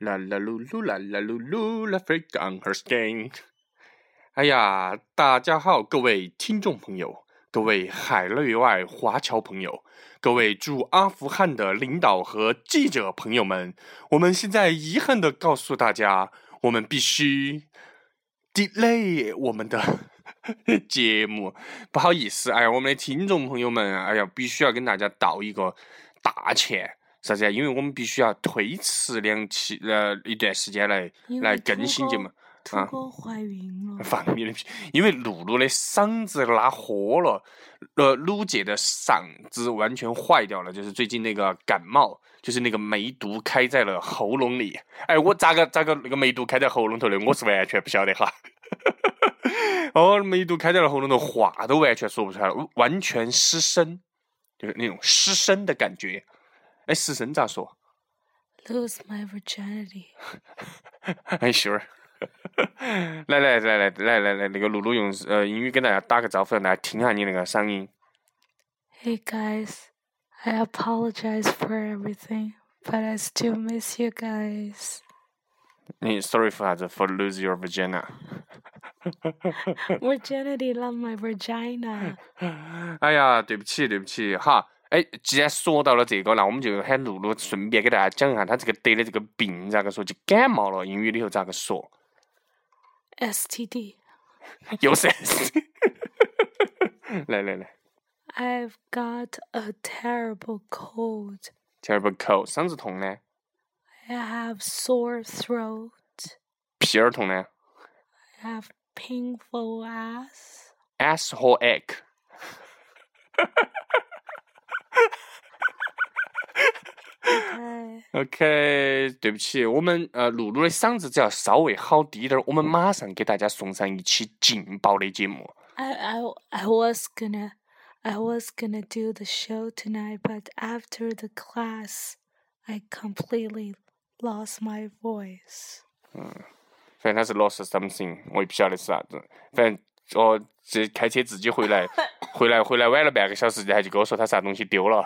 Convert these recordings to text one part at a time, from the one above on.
啦啦噜噜啦啦噜噜啦，freak on her skin。哎呀，大家好，各位听众朋友，各位海内外华侨朋友，各位驻阿富汗的领导和记者朋友们，我们现在遗憾的告诉大家，我们必须 delay 我们的 节目，不好意思，哎呀，我们的听众朋友们，哎呀，必须要跟大家道一个大歉。啥子呀？因为我们必须要推迟两期呃一段时间来来更新节目啊。兔怀孕了。放你的屁！因为露露的嗓子拉豁了，呃，鲁姐的嗓子完全坏掉了，就是最近那个感冒，就是那个梅毒开在了喉咙里。哎，我咋个咋个那个梅毒开在喉咙头的？我是完全不晓得哈。哦，梅毒开在了喉咙头，话都完全说不出来了，完全失声，就是那种失声的感觉。哎，失声咋说？Lose my virginity。哎，秀儿，来来来来来来来，那个露露用呃英语跟大家打个招呼，让大家听下你那个嗓音。Hey guys, I apologize for everything, but I still miss you guys. 你 sorry for 啥子？For lose your vagina. Virginity, not my vagina. 哎呀，对不起，对不起，哈。 哎，既然说到了这个，那我们就喊露露顺便给大家讲一下，他这个得的这个病咋个说？就感冒了，英语里头咋个说？STD。又是 S。来来来。I've got a terrible cold. Terrible cold，嗓子痛呢？I have sore throat. 屁儿痛呢？I have painful ass. Ass 和 egg。OK，对不起，我们呃露露的嗓子只要稍微好低点儿，我们马上给大家送上一期劲爆的节目。I I I was gonna I was gonna do the show tonight, but after the class, I completely lost my voice. 嗯，反正他是 lost something，我也不晓得是啥子。反正哦，这开车自己回来，回来回来晚了半个小时，他就跟我说他啥东西丢了。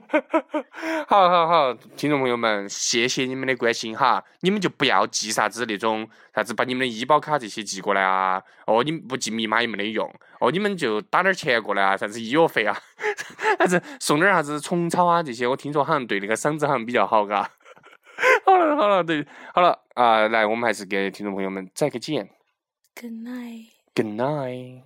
好好好，听众朋友们，谢谢你们的关心哈，你们就不要寄啥子那种啥子把你们的医保卡这些寄过来啊，哦，你不寄密码也没得用，哦，你们就打点钱过来啊，啥子医药费啊，啥子送点啥子虫草啊这些，我听说好像对那个嗓子好像比较好嘎。好了好了，对，好了啊、来，我们还是给听众朋友们再个见。Good night. Good night.